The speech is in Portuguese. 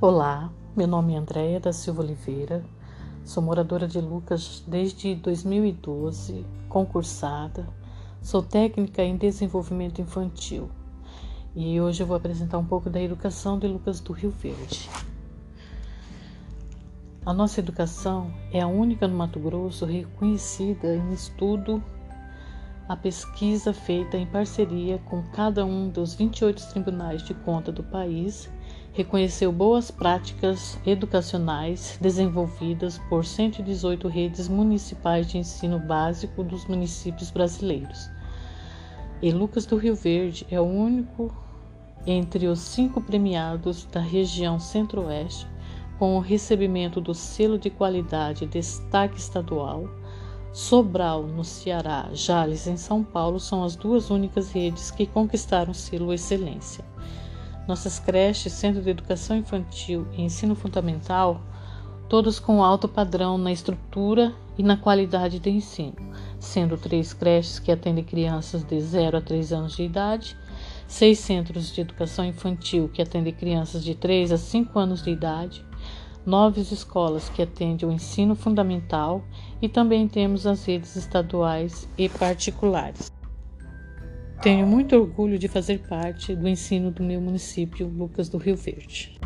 Olá, meu nome é Andréia da Silva Oliveira, sou moradora de Lucas desde 2012, concursada, sou técnica em desenvolvimento infantil. E hoje eu vou apresentar um pouco da educação de Lucas do Rio Verde. A nossa educação é a única no Mato Grosso reconhecida em estudo a pesquisa feita em parceria com cada um dos 28 tribunais de conta do país reconheceu boas práticas educacionais desenvolvidas por 118 redes municipais de ensino básico dos municípios brasileiros. E Lucas do Rio Verde é o único entre os cinco premiados da região Centro-Oeste com o recebimento do selo de qualidade Destaque Estadual. Sobral, no Ceará, Jales, em São Paulo, são as duas únicas redes que conquistaram o selo Excelência. Nossas creches, Centro de Educação Infantil e Ensino Fundamental, todos com alto padrão na estrutura e na qualidade de ensino, sendo três creches que atendem crianças de 0 a 3 anos de idade, seis centros de educação infantil que atendem crianças de 3 a 5 anos de idade, nove escolas que atendem o ensino fundamental e também temos as redes estaduais e particulares. Tenho muito orgulho de fazer parte do ensino do meu município, Lucas do Rio Verde.